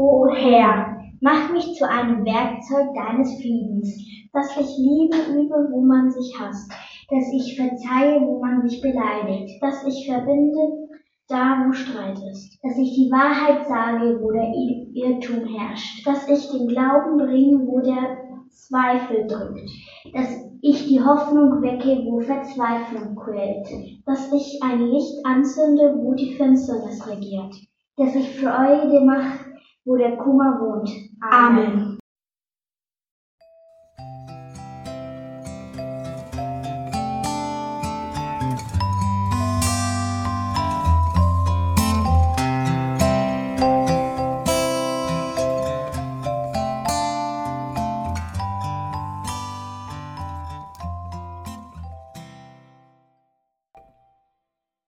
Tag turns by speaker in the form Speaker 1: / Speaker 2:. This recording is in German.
Speaker 1: O Herr, mach mich zu einem Werkzeug deines Friedens, dass ich Liebe übe, wo man sich hasst, dass ich verzeihe, wo man sich beleidigt, dass ich verbinde, da wo Streit ist, dass ich die Wahrheit sage, wo der Irrtum herrscht, dass ich den Glauben bringe, wo der Zweifel drückt, dass ich die Hoffnung wecke, wo Verzweiflung quält, dass ich ein Licht anzünde, wo die Finsternis regiert, dass ich Freude mach, wo der Kummer wohnt.
Speaker 2: Amen.